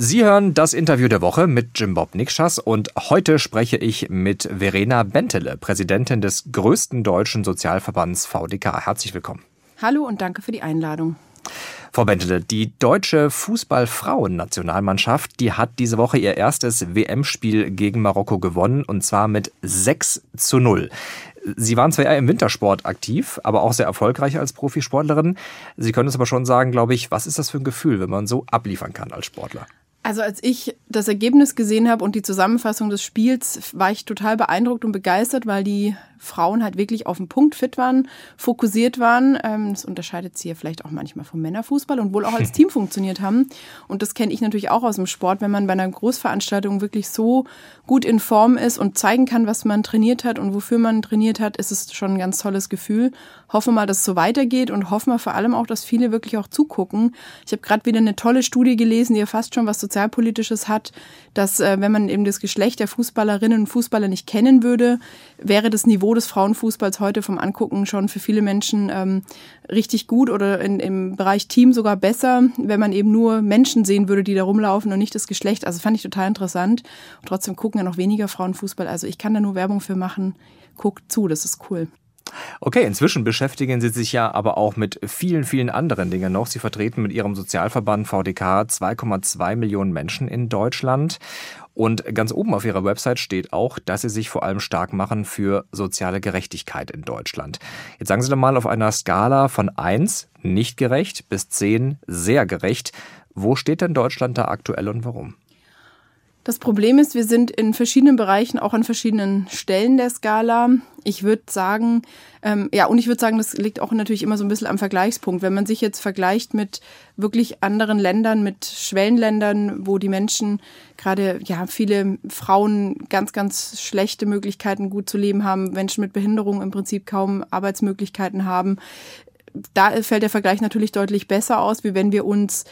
Sie hören das Interview der Woche mit Jim Bob Nikschas und heute spreche ich mit Verena Bentele, Präsidentin des größten deutschen Sozialverbands VDK. Herzlich willkommen. Hallo und danke für die Einladung. Frau Bentele, die deutsche Fußballfrauennationalmannschaft, die hat diese Woche ihr erstes WM-Spiel gegen Marokko gewonnen und zwar mit 6 zu 0. Sie waren zwar eher im Wintersport aktiv, aber auch sehr erfolgreich als Profisportlerin. Sie können es aber schon sagen, glaube ich, was ist das für ein Gefühl, wenn man so abliefern kann als Sportler? Also als ich das Ergebnis gesehen habe und die Zusammenfassung des Spiels, war ich total beeindruckt und begeistert, weil die Frauen halt wirklich auf den Punkt fit waren, fokussiert waren. Ähm, das unterscheidet sie ja vielleicht auch manchmal vom Männerfußball und wohl auch als Team funktioniert haben. Und das kenne ich natürlich auch aus dem Sport, wenn man bei einer Großveranstaltung wirklich so gut in Form ist und zeigen kann, was man trainiert hat und wofür man trainiert hat, ist es schon ein ganz tolles Gefühl. Hoffen wir mal, dass es so weitergeht und hoffen wir vor allem auch, dass viele wirklich auch zugucken. Ich habe gerade wieder eine tolle Studie gelesen, die ja fast schon was Sozialpolitisches hat, dass äh, wenn man eben das Geschlecht der Fußballerinnen und Fußballer nicht kennen würde, wäre das Niveau Niveau des Frauenfußballs heute vom Angucken schon für viele Menschen ähm, richtig gut oder in, im Bereich Team sogar besser, wenn man eben nur Menschen sehen würde, die da rumlaufen und nicht das Geschlecht. Also fand ich total interessant. Und trotzdem gucken ja noch weniger Frauen Fußball. Also ich kann da nur Werbung für machen. Guckt zu, das ist cool. Okay, inzwischen beschäftigen Sie sich ja aber auch mit vielen, vielen anderen Dingen noch. Sie vertreten mit Ihrem Sozialverband VDK 2,2 Millionen Menschen in Deutschland. Und ganz oben auf ihrer Website steht auch, dass sie sich vor allem stark machen für soziale Gerechtigkeit in Deutschland. Jetzt sagen Sie doch mal auf einer Skala von 1 nicht gerecht bis 10 sehr gerecht. Wo steht denn Deutschland da aktuell und warum? Das Problem ist, wir sind in verschiedenen Bereichen auch an verschiedenen Stellen der Skala. Ich würde sagen, ähm, ja, und ich würde sagen, das liegt auch natürlich immer so ein bisschen am Vergleichspunkt. Wenn man sich jetzt vergleicht mit wirklich anderen Ländern, mit Schwellenländern, wo die Menschen gerade, ja, viele Frauen ganz, ganz schlechte Möglichkeiten gut zu leben haben, Menschen mit Behinderung im Prinzip kaum Arbeitsmöglichkeiten haben, da fällt der Vergleich natürlich deutlich besser aus, wie wenn wir uns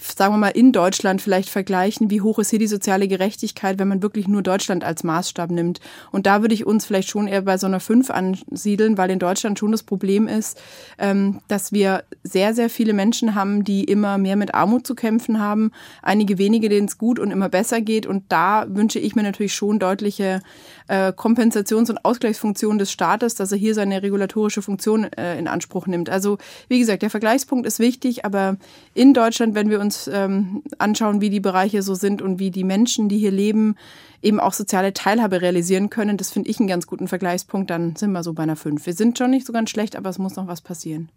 sagen wir mal, in Deutschland vielleicht vergleichen, wie hoch ist hier die soziale Gerechtigkeit, wenn man wirklich nur Deutschland als Maßstab nimmt. Und da würde ich uns vielleicht schon eher bei so einer 5 ansiedeln, weil in Deutschland schon das Problem ist, ähm, dass wir sehr, sehr viele Menschen haben, die immer mehr mit Armut zu kämpfen haben, einige wenige, denen es gut und immer besser geht. Und da wünsche ich mir natürlich schon deutliche äh, Kompensations- und Ausgleichsfunktionen des Staates, dass er hier seine regulatorische Funktion äh, in Anspruch nimmt. Also wie gesagt, der Vergleichspunkt ist wichtig, aber in Deutschland, wenn wir uns ähm, anschauen, wie die Bereiche so sind und wie die Menschen, die hier leben, eben auch soziale Teilhabe realisieren können, das finde ich einen ganz guten Vergleichspunkt, dann sind wir so bei einer 5. Wir sind schon nicht so ganz schlecht, aber es muss noch was passieren.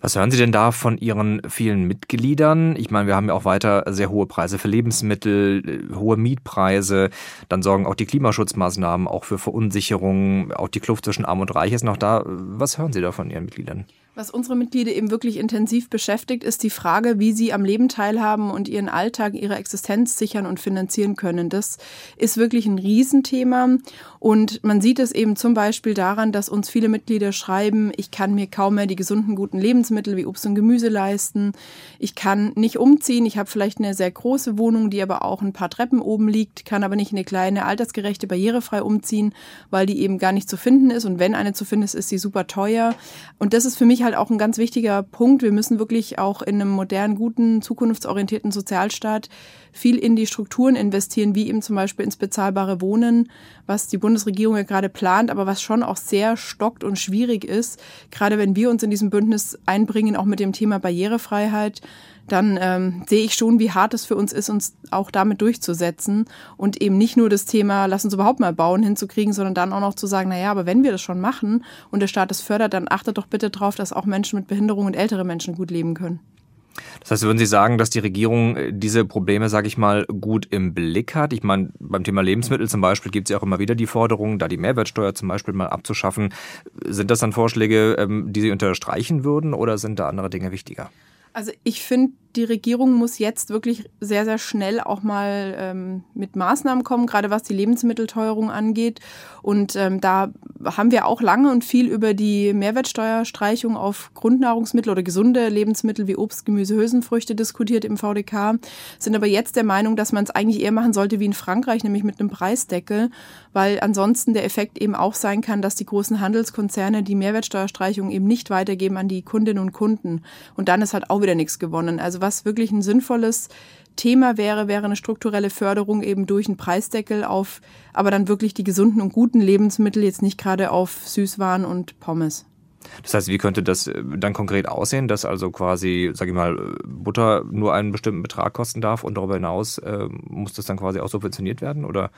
Was hören Sie denn da von Ihren vielen Mitgliedern? Ich meine, wir haben ja auch weiter sehr hohe Preise für Lebensmittel, äh, hohe Mietpreise. Dann sorgen auch die Klimaschutzmaßnahmen auch für Verunsicherung. Auch die Kluft zwischen Arm und Reich ist noch da. Was hören Sie da von Ihren Mitgliedern? Was unsere Mitglieder eben wirklich intensiv beschäftigt, ist die Frage, wie sie am Leben teilhaben und ihren Alltag, ihre Existenz sichern und finanzieren können. Das ist wirklich ein Riesenthema. Und man sieht es eben zum Beispiel daran, dass uns viele Mitglieder schreiben, ich kann mir kaum mehr die gesunden, guten Lebensmittel wie Obst und Gemüse leisten. Ich kann nicht umziehen. Ich habe vielleicht eine sehr große Wohnung, die aber auch ein paar Treppen oben liegt, kann aber nicht eine kleine, altersgerechte, barrierefrei umziehen, weil die eben gar nicht zu finden ist. Und wenn eine zu finden ist, ist sie super teuer. Und das ist für mich halt auch ein ganz wichtiger Punkt. Wir müssen wirklich auch in einem modernen, guten, zukunftsorientierten Sozialstaat viel in die Strukturen investieren, wie eben zum Beispiel ins bezahlbare Wohnen, was die Bundesregierung ja gerade plant, aber was schon auch sehr stockt und schwierig ist. Gerade wenn wir uns in diesem Bündnis einbringen, auch mit dem Thema Barrierefreiheit, dann ähm, sehe ich schon, wie hart es für uns ist, uns auch damit durchzusetzen und eben nicht nur das Thema, lass uns überhaupt mal bauen, hinzukriegen, sondern dann auch noch zu sagen, na ja, aber wenn wir das schon machen und der Staat es fördert, dann achtet doch bitte darauf, dass auch Menschen mit Behinderung und ältere Menschen gut leben können. Das heißt, würden Sie sagen, dass die Regierung äh, diese Probleme, sage ich mal, gut im Blick hat? Ich meine, beim Thema Lebensmittel zum Beispiel gibt es ja auch immer wieder die Forderung, da die Mehrwertsteuer zum Beispiel mal abzuschaffen. Sind das dann Vorschläge, ähm, die Sie unterstreichen würden oder sind da andere Dinge wichtiger? Also ich finde, die Regierung muss jetzt wirklich sehr, sehr schnell auch mal ähm, mit Maßnahmen kommen, gerade was die Lebensmittelteuerung angeht. Und ähm, da haben wir auch lange und viel über die Mehrwertsteuerstreichung auf Grundnahrungsmittel oder gesunde Lebensmittel wie Obst, Gemüse, Hülsenfrüchte diskutiert im VDK, sind aber jetzt der Meinung, dass man es eigentlich eher machen sollte wie in Frankreich, nämlich mit einem Preisdeckel, weil ansonsten der Effekt eben auch sein kann, dass die großen Handelskonzerne die Mehrwertsteuerstreichung eben nicht weitergeben an die Kundinnen und Kunden. Und dann ist halt auch wieder nichts gewonnen. Also was wirklich ein sinnvolles Thema wäre, wäre eine strukturelle Förderung eben durch einen Preisdeckel auf, aber dann wirklich die gesunden und guten Lebensmittel, jetzt nicht gerade auf Süßwaren und Pommes. Das heißt, wie könnte das äh, dann konkret aussehen, dass also quasi, sage ich mal, Butter nur einen bestimmten Betrag kosten darf und darüber hinaus äh, muss das dann quasi auch subventioniert werden? Oder?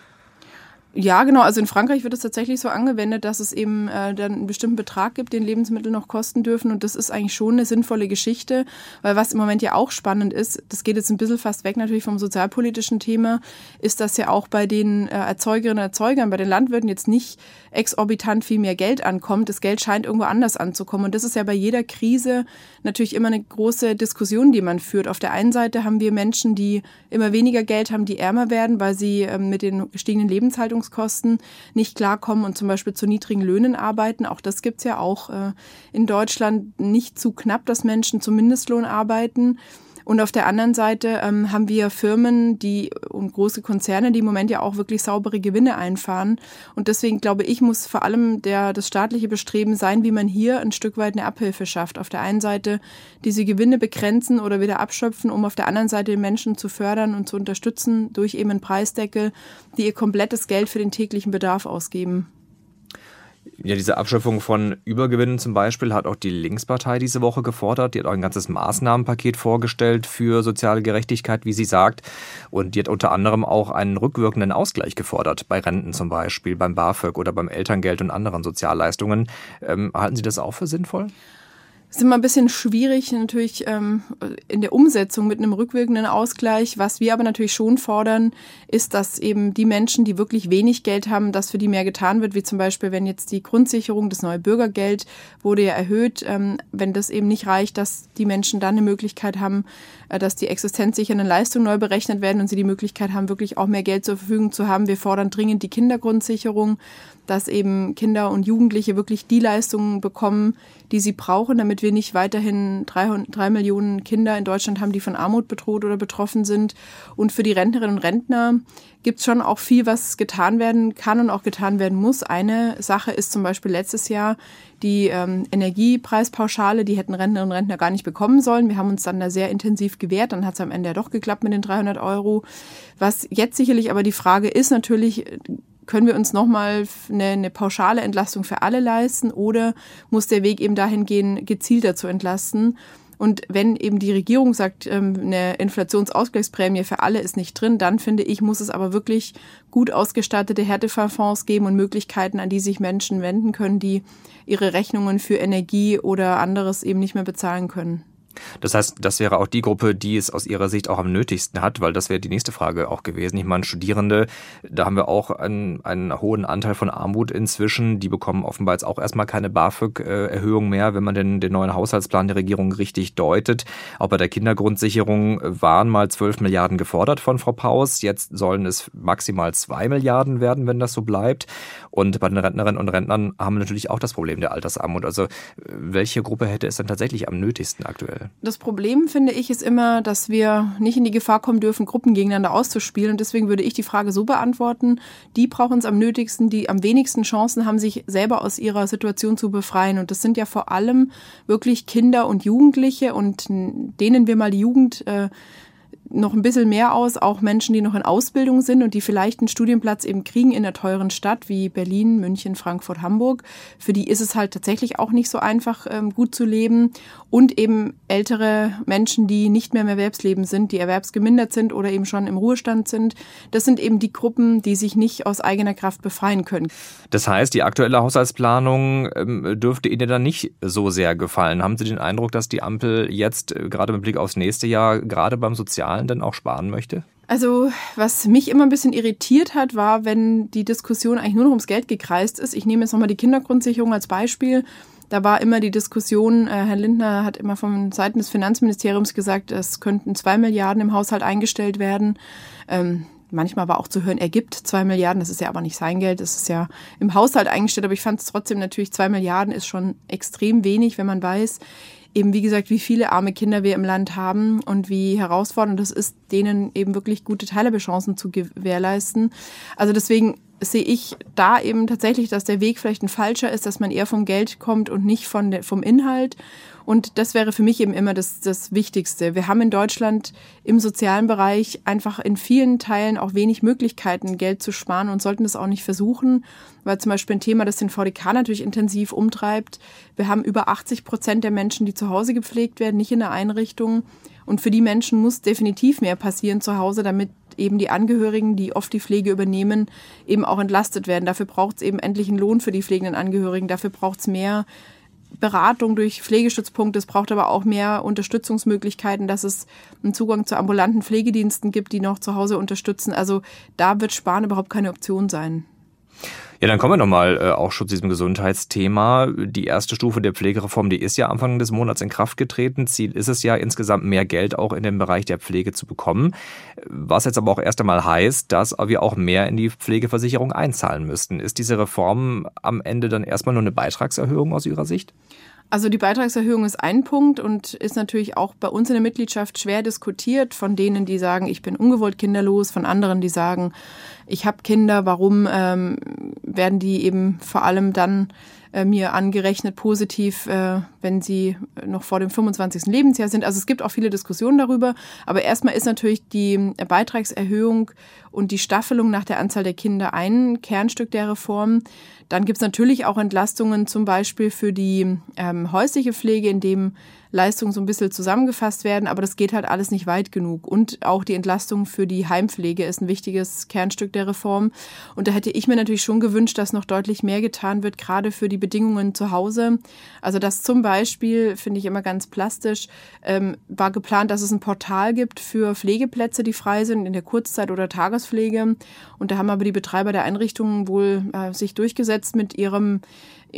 Ja, genau. Also in Frankreich wird es tatsächlich so angewendet, dass es eben äh, dann einen bestimmten Betrag gibt, den Lebensmittel noch kosten dürfen. Und das ist eigentlich schon eine sinnvolle Geschichte, weil was im Moment ja auch spannend ist, das geht jetzt ein bisschen fast weg natürlich vom sozialpolitischen Thema, ist, dass ja auch bei den äh, Erzeugerinnen und Erzeugern, bei den Landwirten jetzt nicht exorbitant viel mehr Geld ankommt. Das Geld scheint irgendwo anders anzukommen. Und das ist ja bei jeder Krise natürlich immer eine große Diskussion, die man führt. Auf der einen Seite haben wir Menschen, die immer weniger Geld haben, die ärmer werden, weil sie ähm, mit den gestiegenen Lebenshaltungs Lebenshaltungskosten nicht klarkommen und zum Beispiel zu niedrigen Löhnen arbeiten. Auch das gibt's ja auch äh, in Deutschland nicht zu knapp, dass Menschen zum Mindestlohn arbeiten. Und auf der anderen Seite ähm, haben wir Firmen, die und große Konzerne, die im Moment ja auch wirklich saubere Gewinne einfahren. Und deswegen glaube ich, muss vor allem der, das staatliche Bestreben sein, wie man hier ein Stück weit eine Abhilfe schafft. Auf der einen Seite diese Gewinne begrenzen oder wieder abschöpfen, um auf der anderen Seite den Menschen zu fördern und zu unterstützen durch eben einen Preisdeckel, die ihr komplettes Geld für den täglichen Bedarf ausgeben. Ja, diese Abschöpfung von Übergewinnen zum Beispiel hat auch die Linkspartei diese Woche gefordert. Die hat auch ein ganzes Maßnahmenpaket vorgestellt für soziale Gerechtigkeit, wie sie sagt. Und die hat unter anderem auch einen rückwirkenden Ausgleich gefordert, bei Renten zum Beispiel, beim BAföG oder beim Elterngeld und anderen Sozialleistungen. Ähm, halten Sie das auch für sinnvoll? Ist immer ein bisschen schwierig natürlich ähm, in der Umsetzung mit einem rückwirkenden Ausgleich. Was wir aber natürlich schon fordern, ist, dass eben die Menschen, die wirklich wenig Geld haben, dass für die mehr getan wird, wie zum Beispiel, wenn jetzt die Grundsicherung, das neue Bürgergeld wurde ja erhöht, ähm, wenn das eben nicht reicht, dass die Menschen dann eine Möglichkeit haben, äh, dass die existenzsichernden Leistungen neu berechnet werden und sie die Möglichkeit haben, wirklich auch mehr Geld zur Verfügung zu haben. Wir fordern dringend die Kindergrundsicherung, dass eben Kinder und Jugendliche wirklich die Leistungen bekommen, die sie brauchen, damit wir nicht weiterhin drei, drei Millionen Kinder in Deutschland haben, die von Armut bedroht oder betroffen sind. Und für die Rentnerinnen und Rentner gibt es schon auch viel, was getan werden kann und auch getan werden muss. Eine Sache ist zum Beispiel letztes Jahr die ähm, Energiepreispauschale, die hätten Rentnerinnen und Rentner gar nicht bekommen sollen. Wir haben uns dann da sehr intensiv gewehrt, dann hat es am Ende ja doch geklappt mit den 300 Euro. Was jetzt sicherlich aber die Frage ist natürlich, können wir uns nochmal eine, eine pauschale Entlastung für alle leisten oder muss der Weg eben dahin gehen, gezielter zu entlasten? Und wenn eben die Regierung sagt, ähm, eine Inflationsausgleichsprämie für alle ist nicht drin, dann finde ich, muss es aber wirklich gut ausgestattete Härtefallfonds geben und Möglichkeiten, an die sich Menschen wenden können, die ihre Rechnungen für Energie oder anderes eben nicht mehr bezahlen können. Das heißt, das wäre auch die Gruppe, die es aus Ihrer Sicht auch am nötigsten hat, weil das wäre die nächste Frage auch gewesen. Ich meine, Studierende, da haben wir auch einen, einen hohen Anteil von Armut inzwischen. Die bekommen offenbar jetzt auch erstmal keine BAföG-Erhöhung mehr, wenn man den, den neuen Haushaltsplan der Regierung richtig deutet. Auch bei der Kindergrundsicherung waren mal 12 Milliarden gefordert von Frau Paus. Jetzt sollen es maximal zwei Milliarden werden, wenn das so bleibt. Und bei den Rentnerinnen und Rentnern haben wir natürlich auch das Problem der Altersarmut. Also welche Gruppe hätte es dann tatsächlich am nötigsten aktuell? Das Problem, finde ich, ist immer, dass wir nicht in die Gefahr kommen dürfen, Gruppen gegeneinander auszuspielen. Und deswegen würde ich die Frage so beantworten, die brauchen es am nötigsten, die am wenigsten Chancen haben, sich selber aus ihrer Situation zu befreien. Und das sind ja vor allem wirklich Kinder und Jugendliche und denen wir mal die Jugend äh, noch ein bisschen mehr aus, auch Menschen, die noch in Ausbildung sind und die vielleicht einen Studienplatz eben kriegen in einer teuren Stadt wie Berlin, München, Frankfurt, Hamburg. Für die ist es halt tatsächlich auch nicht so einfach, ähm, gut zu leben. Und eben ältere Menschen, die nicht mehr im Erwerbsleben sind, die erwerbsgemindert sind oder eben schon im Ruhestand sind. Das sind eben die Gruppen, die sich nicht aus eigener Kraft befreien können. Das heißt, die aktuelle Haushaltsplanung ähm, dürfte Ihnen dann nicht so sehr gefallen. Haben Sie den Eindruck, dass die Ampel jetzt äh, gerade mit Blick aufs nächste Jahr gerade beim Sozialen Zahlen denn auch sparen möchte? Also, was mich immer ein bisschen irritiert hat, war, wenn die Diskussion eigentlich nur noch ums Geld gekreist ist. Ich nehme jetzt nochmal die Kindergrundsicherung als Beispiel. Da war immer die Diskussion, äh, Herr Lindner hat immer von Seiten des Finanzministeriums gesagt, es könnten zwei Milliarden im Haushalt eingestellt werden. Ähm, manchmal war auch zu hören, er gibt zwei Milliarden, das ist ja aber nicht sein Geld, das ist ja im Haushalt eingestellt, aber ich fand es trotzdem natürlich, zwei Milliarden ist schon extrem wenig, wenn man weiß, eben wie gesagt, wie viele arme Kinder wir im Land haben und wie herausfordernd es ist, denen eben wirklich gute Teilhabechancen zu gewährleisten. Also deswegen sehe ich da eben tatsächlich, dass der Weg vielleicht ein falscher ist, dass man eher vom Geld kommt und nicht von der, vom Inhalt. Und das wäre für mich eben immer das, das Wichtigste. Wir haben in Deutschland im sozialen Bereich einfach in vielen Teilen auch wenig Möglichkeiten, Geld zu sparen und sollten das auch nicht versuchen, weil zum Beispiel ein Thema, das den VDK natürlich intensiv umtreibt. Wir haben über 80 Prozent der Menschen, die zu Hause gepflegt werden, nicht in der Einrichtung. Und für die Menschen muss definitiv mehr passieren zu Hause, damit eben die Angehörigen, die oft die Pflege übernehmen, eben auch entlastet werden. Dafür braucht es eben endlich einen Lohn für die pflegenden Angehörigen. Dafür braucht es mehr Beratung durch Pflegestützpunkte. Es braucht aber auch mehr Unterstützungsmöglichkeiten, dass es einen Zugang zu ambulanten Pflegediensten gibt, die noch zu Hause unterstützen. Also da wird Sparen überhaupt keine Option sein. Ja, dann kommen wir nochmal äh, auch schon zu diesem Gesundheitsthema. Die erste Stufe der Pflegereform, die ist ja Anfang des Monats in Kraft getreten. Ziel ist es ja, insgesamt mehr Geld auch in den Bereich der Pflege zu bekommen. Was jetzt aber auch erst einmal heißt, dass wir auch mehr in die Pflegeversicherung einzahlen müssten. Ist diese Reform am Ende dann erstmal nur eine Beitragserhöhung aus Ihrer Sicht? Also die Beitragserhöhung ist ein Punkt und ist natürlich auch bei uns in der Mitgliedschaft schwer diskutiert von denen, die sagen, ich bin ungewollt kinderlos, von anderen, die sagen, ich habe Kinder, warum ähm, werden die eben vor allem dann äh, mir angerechnet positiv, äh, wenn sie noch vor dem 25. Lebensjahr sind. Also es gibt auch viele Diskussionen darüber. Aber erstmal ist natürlich die Beitragserhöhung und die Staffelung nach der Anzahl der Kinder ein Kernstück der Reform. Dann gibt es natürlich auch Entlastungen zum Beispiel für die ähm, häusliche Pflege, in dem Leistungen so ein bisschen zusammengefasst werden, aber das geht halt alles nicht weit genug. Und auch die Entlastung für die Heimpflege ist ein wichtiges Kernstück der Reform. Und da hätte ich mir natürlich schon gewünscht, dass noch deutlich mehr getan wird, gerade für die Bedingungen zu Hause. Also das zum Beispiel, finde ich immer ganz plastisch, ähm, war geplant, dass es ein Portal gibt für Pflegeplätze, die frei sind in der Kurzzeit- oder Tagespflege. Und da haben aber die Betreiber der Einrichtungen wohl äh, sich durchgesetzt mit ihrem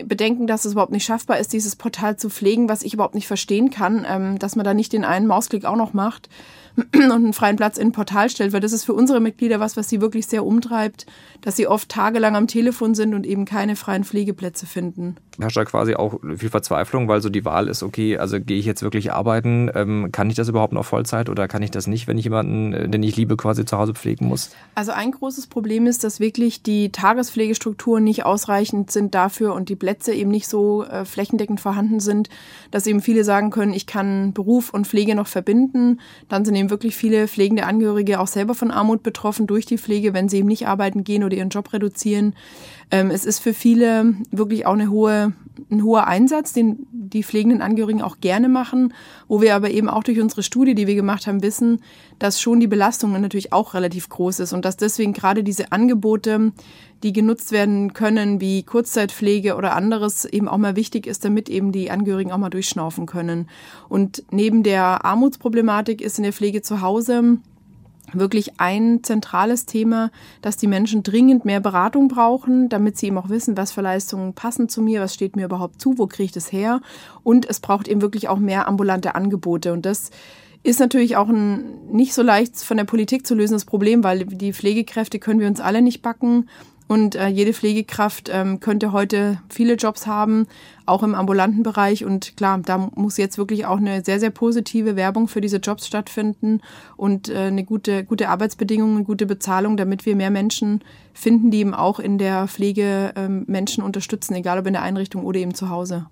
Bedenken, dass es überhaupt nicht schaffbar ist, dieses Portal zu pflegen, was ich überhaupt nicht verstehen kann, ähm, dass man da nicht den einen Mausklick auch noch macht und einen freien Platz in ein Portal stellt, weil das ist für unsere Mitglieder was, was sie wirklich sehr umtreibt, dass sie oft tagelang am Telefon sind und eben keine freien Pflegeplätze finden. Herrscht da quasi auch viel Verzweiflung, weil so die Wahl ist, okay, also gehe ich jetzt wirklich arbeiten, ähm, kann ich das überhaupt noch Vollzeit oder kann ich das nicht, wenn ich jemanden, äh, den ich liebe, quasi zu Hause pflegen muss? Also ein großes Problem ist, dass wirklich die Tagespflegestrukturen nicht ausreichend sind dafür und die Plätze eben nicht so äh, flächendeckend vorhanden sind, dass eben viele sagen können, ich kann Beruf und Pflege noch verbinden. Dann sind eben wirklich viele pflegende Angehörige auch selber von Armut betroffen durch die Pflege, wenn sie eben nicht arbeiten gehen oder ihren Job reduzieren. Ähm, es ist für viele wirklich auch eine hohe, ein hoher Einsatz, den die pflegenden Angehörigen auch gerne machen, wo wir aber eben auch durch unsere Studie, die wir gemacht haben, wissen, dass schon die Belastung natürlich auch relativ groß ist und dass deswegen gerade diese Angebote, die genutzt werden können, wie Kurzzeitpflege oder anderes, eben auch mal wichtig ist, damit eben die Angehörigen auch mal durchschnaufen können. Und neben der Armutsproblematik ist in der Pflege zu Hause wirklich ein zentrales Thema, dass die Menschen dringend mehr Beratung brauchen, damit sie eben auch wissen, was für Leistungen passen zu mir, was steht mir überhaupt zu, wo kriege ich das her. Und es braucht eben wirklich auch mehr ambulante Angebote. Und das ist natürlich auch ein nicht so leicht von der Politik zu lösendes Problem, weil die Pflegekräfte können wir uns alle nicht backen. Und äh, jede Pflegekraft ähm, könnte heute viele Jobs haben, auch im ambulanten Bereich. Und klar, da muss jetzt wirklich auch eine sehr, sehr positive Werbung für diese Jobs stattfinden und äh, eine gute, gute Arbeitsbedingungen, gute Bezahlung, damit wir mehr Menschen finden, die eben auch in der Pflege ähm, Menschen unterstützen, egal ob in der Einrichtung oder eben zu Hause.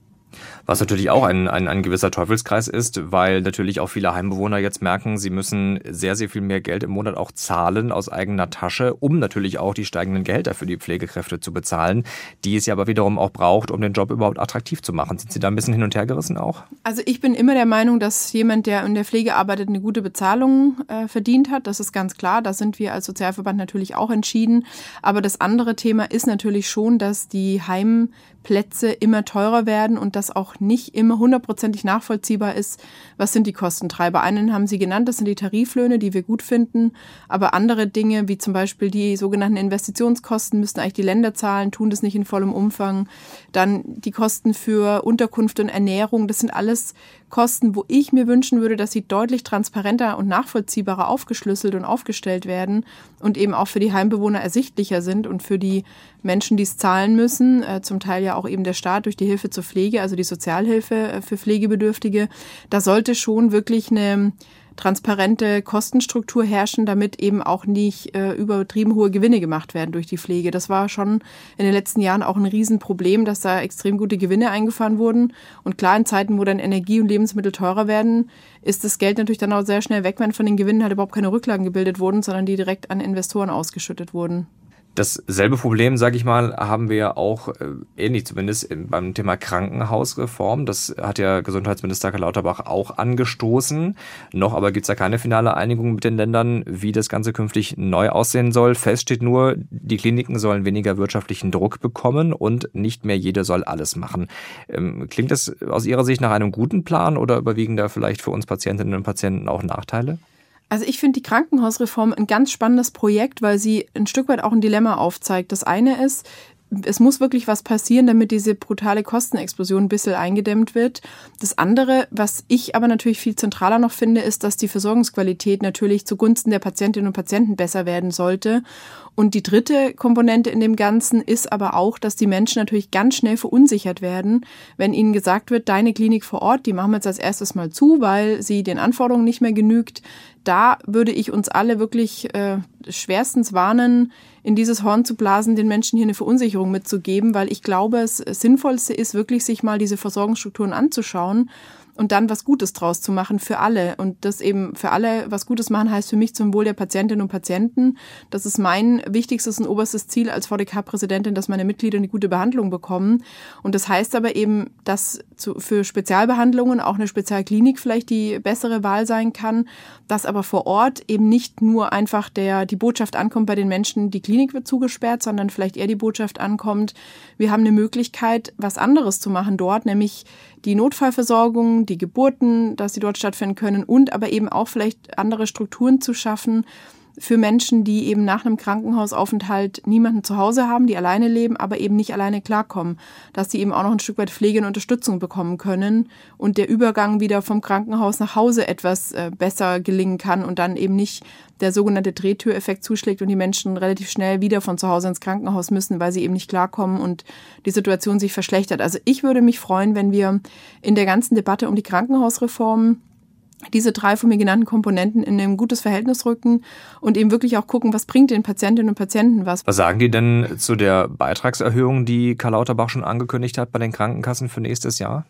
Was natürlich auch ein, ein, ein gewisser Teufelskreis ist, weil natürlich auch viele Heimbewohner jetzt merken, sie müssen sehr, sehr viel mehr Geld im Monat auch zahlen aus eigener Tasche, um natürlich auch die steigenden Gehälter für die Pflegekräfte zu bezahlen, die es ja aber wiederum auch braucht, um den Job überhaupt attraktiv zu machen. Sind Sie da ein bisschen hin und her gerissen auch? Also ich bin immer der Meinung, dass jemand, der in der Pflege arbeitet, eine gute Bezahlung äh, verdient hat. Das ist ganz klar. Da sind wir als Sozialverband natürlich auch entschieden. Aber das andere Thema ist natürlich schon, dass die Heimplätze immer teurer werden und dass das auch nicht immer hundertprozentig nachvollziehbar ist, was sind die Kostentreiber. Einen haben Sie genannt, das sind die Tariflöhne, die wir gut finden, aber andere Dinge, wie zum Beispiel die sogenannten Investitionskosten, müssten eigentlich die Länder zahlen, tun das nicht in vollem Umfang. Dann die Kosten für Unterkunft und Ernährung, das sind alles Kosten, wo ich mir wünschen würde, dass sie deutlich transparenter und nachvollziehbarer aufgeschlüsselt und aufgestellt werden und eben auch für die Heimbewohner ersichtlicher sind und für die Menschen, die es zahlen müssen, äh, zum Teil ja auch eben der Staat durch die Hilfe zur Pflege, also die Sozialhilfe äh, für Pflegebedürftige. Da sollte schon wirklich eine transparente Kostenstruktur herrschen, damit eben auch nicht äh, übertrieben hohe Gewinne gemacht werden durch die Pflege. Das war schon in den letzten Jahren auch ein Riesenproblem, dass da extrem gute Gewinne eingefahren wurden. Und klar, in Zeiten, wo dann Energie und Lebensmittel teurer werden, ist das Geld natürlich dann auch sehr schnell weg, wenn von den Gewinnen halt überhaupt keine Rücklagen gebildet wurden, sondern die direkt an Investoren ausgeschüttet wurden. Dasselbe Problem, sage ich mal, haben wir auch äh, ähnlich zumindest beim Thema Krankenhausreform. Das hat ja Gesundheitsminister Lauterbach auch angestoßen. Noch aber gibt's da keine finale Einigung mit den Ländern, wie das Ganze künftig neu aussehen soll. Fest steht nur, die Kliniken sollen weniger wirtschaftlichen Druck bekommen und nicht mehr jede soll alles machen. Ähm, klingt das aus Ihrer Sicht nach einem guten Plan oder überwiegen da vielleicht für uns Patientinnen und Patienten auch Nachteile? Also ich finde die Krankenhausreform ein ganz spannendes Projekt, weil sie ein Stück weit auch ein Dilemma aufzeigt. Das eine ist, es muss wirklich was passieren, damit diese brutale Kostenexplosion ein bisschen eingedämmt wird. Das andere, was ich aber natürlich viel zentraler noch finde, ist, dass die Versorgungsqualität natürlich zugunsten der Patientinnen und Patienten besser werden sollte. Und die dritte Komponente in dem Ganzen ist aber auch, dass die Menschen natürlich ganz schnell verunsichert werden, wenn ihnen gesagt wird, deine Klinik vor Ort, die machen wir jetzt als erstes mal zu, weil sie den Anforderungen nicht mehr genügt. Da würde ich uns alle wirklich äh, schwerstens warnen, in dieses Horn zu blasen, den Menschen hier eine Verunsicherung mitzugeben, weil ich glaube, es Sinnvollste ist wirklich, sich mal diese Versorgungsstrukturen anzuschauen und dann was Gutes draus zu machen für alle. Und das eben für alle was Gutes machen heißt für mich zum Wohl der Patientinnen und Patienten. Das ist mein wichtigstes und oberstes Ziel als VDK-Präsidentin, dass meine Mitglieder eine gute Behandlung bekommen. Und das heißt aber eben, dass für Spezialbehandlungen auch eine Spezialklinik vielleicht die bessere Wahl sein kann, dass aber vor Ort eben nicht nur einfach der, die Botschaft ankommt bei den Menschen, die Klinik wird zugesperrt, sondern vielleicht eher die Botschaft ankommt, wir haben eine Möglichkeit, was anderes zu machen dort, nämlich die Notfallversorgung, die Geburten, dass sie dort stattfinden können und aber eben auch vielleicht andere Strukturen zu schaffen, für Menschen, die eben nach einem Krankenhausaufenthalt niemanden zu Hause haben, die alleine leben, aber eben nicht alleine klarkommen, dass sie eben auch noch ein Stück weit Pflege und Unterstützung bekommen können und der Übergang wieder vom Krankenhaus nach Hause etwas äh, besser gelingen kann und dann eben nicht der sogenannte Drehtüreffekt zuschlägt und die Menschen relativ schnell wieder von zu Hause ins Krankenhaus müssen, weil sie eben nicht klarkommen und die Situation sich verschlechtert. Also ich würde mich freuen, wenn wir in der ganzen Debatte um die Krankenhausreform diese drei von mir genannten Komponenten in ein gutes Verhältnis rücken und eben wirklich auch gucken, was bringt den Patientinnen und Patienten was. Was sagen die denn zu der Beitragserhöhung, die Karl Lauterbach schon angekündigt hat bei den Krankenkassen für nächstes Jahr?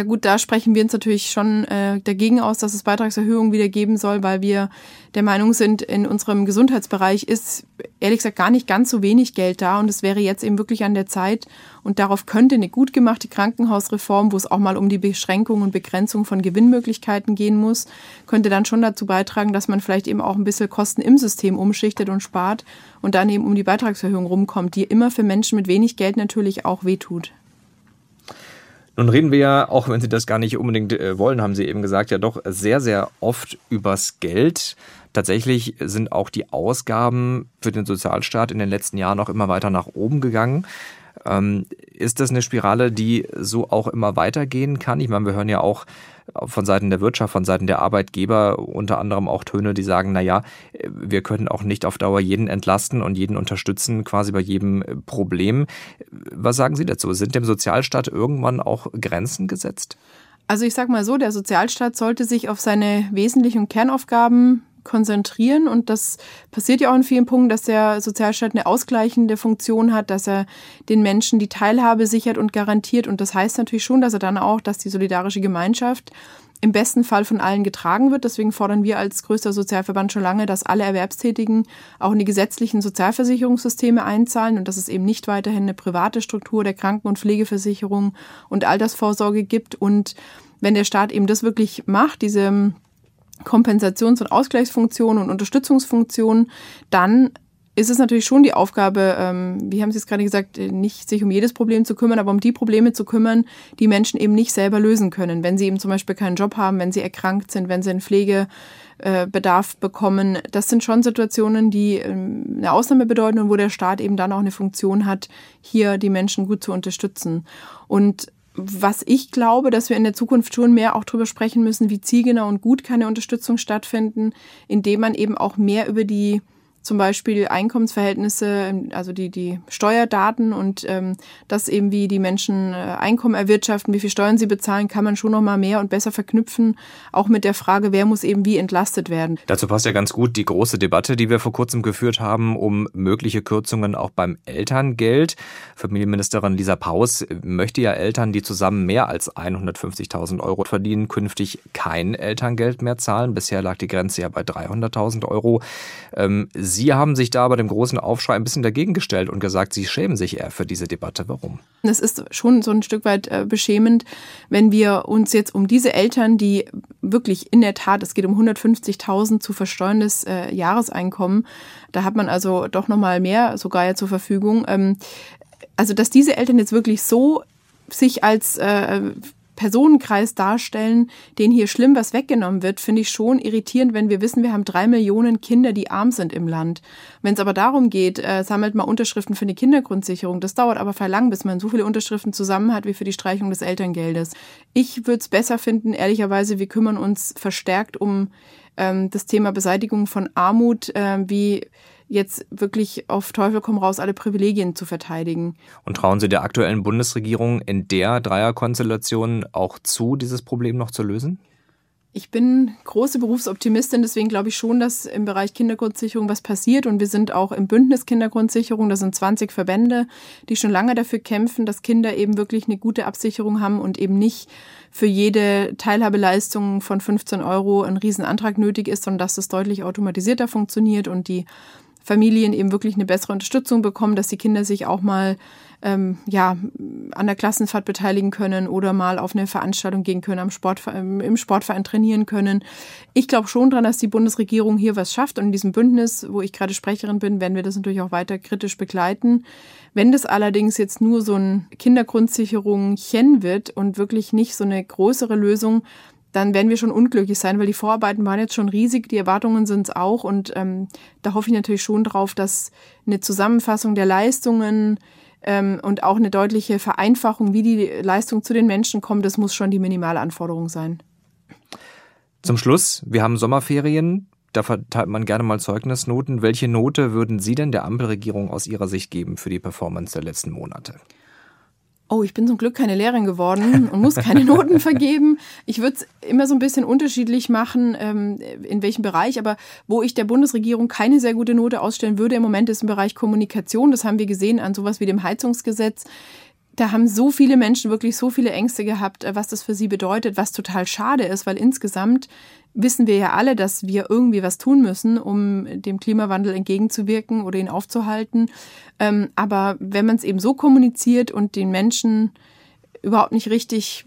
Ja gut, da sprechen wir uns natürlich schon äh, dagegen aus, dass es Beitragserhöhungen wieder geben soll, weil wir der Meinung sind, in unserem Gesundheitsbereich ist ehrlich gesagt gar nicht ganz so wenig Geld da und es wäre jetzt eben wirklich an der Zeit und darauf könnte eine gut gemachte Krankenhausreform, wo es auch mal um die Beschränkung und Begrenzung von Gewinnmöglichkeiten gehen muss, könnte dann schon dazu beitragen, dass man vielleicht eben auch ein bisschen Kosten im System umschichtet und spart und dann eben um die Beitragserhöhung rumkommt, die immer für Menschen mit wenig Geld natürlich auch wehtut. Nun reden wir ja, auch wenn Sie das gar nicht unbedingt äh, wollen, haben Sie eben gesagt, ja doch sehr, sehr oft übers Geld. Tatsächlich sind auch die Ausgaben für den Sozialstaat in den letzten Jahren noch immer weiter nach oben gegangen. Ähm, ist das eine Spirale, die so auch immer weitergehen kann? Ich meine, wir hören ja auch von Seiten der Wirtschaft, von Seiten der Arbeitgeber unter anderem auch Töne, die sagen, na ja, wir können auch nicht auf Dauer jeden entlasten und jeden unterstützen, quasi bei jedem Problem. Was sagen Sie dazu? Sind dem Sozialstaat irgendwann auch Grenzen gesetzt? Also ich sage mal so, der Sozialstaat sollte sich auf seine wesentlichen Kernaufgaben konzentrieren. Und das passiert ja auch in vielen Punkten, dass der Sozialstaat eine ausgleichende Funktion hat, dass er den Menschen die Teilhabe sichert und garantiert. Und das heißt natürlich schon, dass er dann auch, dass die solidarische Gemeinschaft im besten Fall von allen getragen wird. Deswegen fordern wir als größter Sozialverband schon lange, dass alle Erwerbstätigen auch in die gesetzlichen Sozialversicherungssysteme einzahlen und dass es eben nicht weiterhin eine private Struktur der Kranken- und Pflegeversicherung und Altersvorsorge gibt. Und wenn der Staat eben das wirklich macht, diese Kompensations- und Ausgleichsfunktionen und Unterstützungsfunktionen, dann ist es natürlich schon die Aufgabe, ähm, wie haben Sie es gerade gesagt, nicht sich um jedes Problem zu kümmern, aber um die Probleme zu kümmern, die Menschen eben nicht selber lösen können. Wenn sie eben zum Beispiel keinen Job haben, wenn sie erkrankt sind, wenn sie einen Pflegebedarf bekommen. Das sind schon Situationen, die ähm, eine Ausnahme bedeuten und wo der Staat eben dann auch eine Funktion hat, hier die Menschen gut zu unterstützen. Und was ich glaube, dass wir in der Zukunft schon mehr auch darüber sprechen müssen, wie zielgenau und gut kann eine Unterstützung stattfinden, indem man eben auch mehr über die zum Beispiel Einkommensverhältnisse, also die, die Steuerdaten und ähm, das eben, wie die Menschen äh, Einkommen erwirtschaften, wie viel Steuern sie bezahlen, kann man schon noch mal mehr und besser verknüpfen, auch mit der Frage, wer muss eben wie entlastet werden. Dazu passt ja ganz gut die große Debatte, die wir vor kurzem geführt haben, um mögliche Kürzungen auch beim Elterngeld. Familienministerin Lisa Paus möchte ja Eltern, die zusammen mehr als 150.000 Euro verdienen, künftig kein Elterngeld mehr zahlen. Bisher lag die Grenze ja bei 300.000 Euro. Ähm, Sie haben sich da bei dem großen Aufschrei ein bisschen dagegen gestellt und gesagt, Sie schämen sich eher für diese Debatte. Warum? Es ist schon so ein Stück weit äh, beschämend, wenn wir uns jetzt um diese Eltern, die wirklich in der Tat, es geht um 150.000 zu versteuerndes äh, Jahreseinkommen, da hat man also doch nochmal mehr sogar ja zur Verfügung. Ähm, also, dass diese Eltern jetzt wirklich so sich als äh, Personenkreis darstellen, denen hier schlimm was weggenommen wird, finde ich schon irritierend, wenn wir wissen, wir haben drei Millionen Kinder, die arm sind im Land. Wenn es aber darum geht, äh, sammelt mal Unterschriften für eine Kindergrundsicherung. Das dauert aber verlang, bis man so viele Unterschriften zusammen hat wie für die Streichung des Elterngeldes. Ich würde es besser finden, ehrlicherweise, wir kümmern uns verstärkt um ähm, das Thema Beseitigung von Armut, äh, wie jetzt wirklich auf Teufel komm raus alle Privilegien zu verteidigen. Und trauen Sie der aktuellen Bundesregierung in der Dreierkonstellation auch zu, dieses Problem noch zu lösen? Ich bin große Berufsoptimistin, deswegen glaube ich schon, dass im Bereich Kindergrundsicherung was passiert. Und wir sind auch im Bündnis Kindergrundsicherung. Da sind 20 Verbände, die schon lange dafür kämpfen, dass Kinder eben wirklich eine gute Absicherung haben und eben nicht für jede Teilhabeleistung von 15 Euro ein Riesenantrag nötig ist, sondern dass das deutlich automatisierter funktioniert und die Familien eben wirklich eine bessere Unterstützung bekommen, dass die Kinder sich auch mal ähm, ja, an der Klassenfahrt beteiligen können oder mal auf eine Veranstaltung gehen können, am Sport, im Sportverein trainieren können. Ich glaube schon dran, dass die Bundesregierung hier was schafft und in diesem Bündnis, wo ich gerade Sprecherin bin, werden wir das natürlich auch weiter kritisch begleiten. Wenn das allerdings jetzt nur so ein Kindergrundsicherungchen wird und wirklich nicht so eine größere Lösung, dann werden wir schon unglücklich sein, weil die Vorarbeiten waren jetzt schon riesig, die Erwartungen sind es auch und ähm, da hoffe ich natürlich schon drauf, dass eine Zusammenfassung der Leistungen ähm, und auch eine deutliche Vereinfachung, wie die Leistung zu den Menschen kommt, das muss schon die minimale Anforderung sein. Zum Schluss, wir haben Sommerferien, da verteilt man gerne mal Zeugnisnoten. Welche Note würden Sie denn der Ampelregierung aus Ihrer Sicht geben für die Performance der letzten Monate? Oh, ich bin zum Glück keine Lehrerin geworden und muss keine Noten vergeben. Ich würde es immer so ein bisschen unterschiedlich machen, ähm, in welchem Bereich, aber wo ich der Bundesregierung keine sehr gute Note ausstellen würde im Moment ist im Bereich Kommunikation. Das haben wir gesehen an sowas wie dem Heizungsgesetz da haben so viele Menschen wirklich so viele Ängste gehabt, äh, was das für sie bedeutet, was total schade ist, weil insgesamt wissen wir ja alle, dass wir irgendwie was tun müssen, um dem Klimawandel entgegenzuwirken oder ihn aufzuhalten. Ähm, aber wenn man es eben so kommuniziert und den Menschen überhaupt nicht richtig,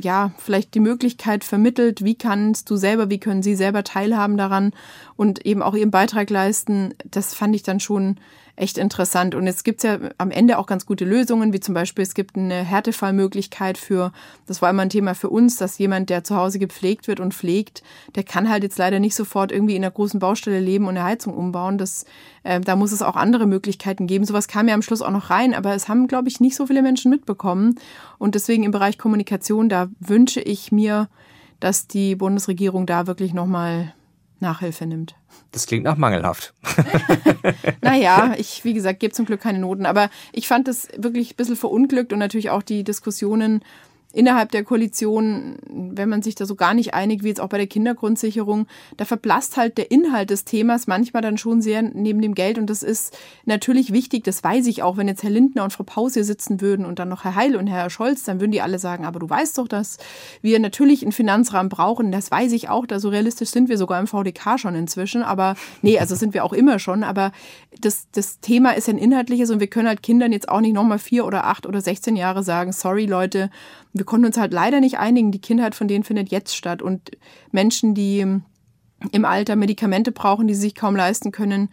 ja, vielleicht die Möglichkeit vermittelt, wie kannst du selber, wie können sie selber teilhaben daran und eben auch ihren Beitrag leisten, das fand ich dann schon echt interessant. Und es gibt ja am Ende auch ganz gute Lösungen, wie zum Beispiel es gibt eine Härtefallmöglichkeit für, das war immer ein Thema für uns, dass jemand, der zu Hause gepflegt wird und pflegt, der kann halt jetzt leider nicht sofort irgendwie in einer großen Baustelle leben und eine Heizung umbauen. Das, äh, da muss es auch andere Möglichkeiten geben. Sowas kam ja am Schluss auch noch rein, aber es haben, glaube ich, nicht so viele Menschen mitbekommen. Und deswegen im Bereich Kommunikation, da wünsche ich mir, dass die Bundesregierung da wirklich nochmal Nachhilfe nimmt. Das klingt nach mangelhaft. naja, ich, wie gesagt, gebe zum Glück keine Noten, aber ich fand das wirklich ein bisschen verunglückt und natürlich auch die Diskussionen innerhalb der Koalition, wenn man sich da so gar nicht einig, wie jetzt auch bei der Kindergrundsicherung, da verblasst halt der Inhalt des Themas manchmal dann schon sehr neben dem Geld. Und das ist natürlich wichtig, das weiß ich auch, wenn jetzt Herr Lindner und Frau Paus hier sitzen würden und dann noch Herr Heil und Herr Scholz, dann würden die alle sagen, aber du weißt doch, dass wir natürlich einen Finanzrahmen brauchen. Das weiß ich auch, da so realistisch sind wir sogar im VDK schon inzwischen. Aber nee, also sind wir auch immer schon. Aber das, das Thema ist ein inhaltliches und wir können halt Kindern jetzt auch nicht nochmal vier oder acht oder 16 Jahre sagen, sorry Leute, wir konnten uns halt leider nicht einigen. Die Kindheit von denen findet jetzt statt. Und Menschen, die im Alter Medikamente brauchen, die sie sich kaum leisten können,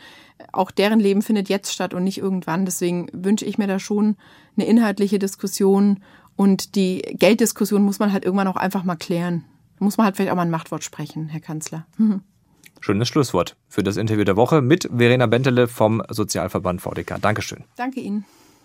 auch deren Leben findet jetzt statt und nicht irgendwann. Deswegen wünsche ich mir da schon eine inhaltliche Diskussion. Und die Gelddiskussion muss man halt irgendwann auch einfach mal klären. Da muss man halt vielleicht auch mal ein Machtwort sprechen, Herr Kanzler. Mhm. Schönes Schlusswort für das Interview der Woche mit Verena Bentele vom Sozialverband VDK. Dankeschön. Danke Ihnen.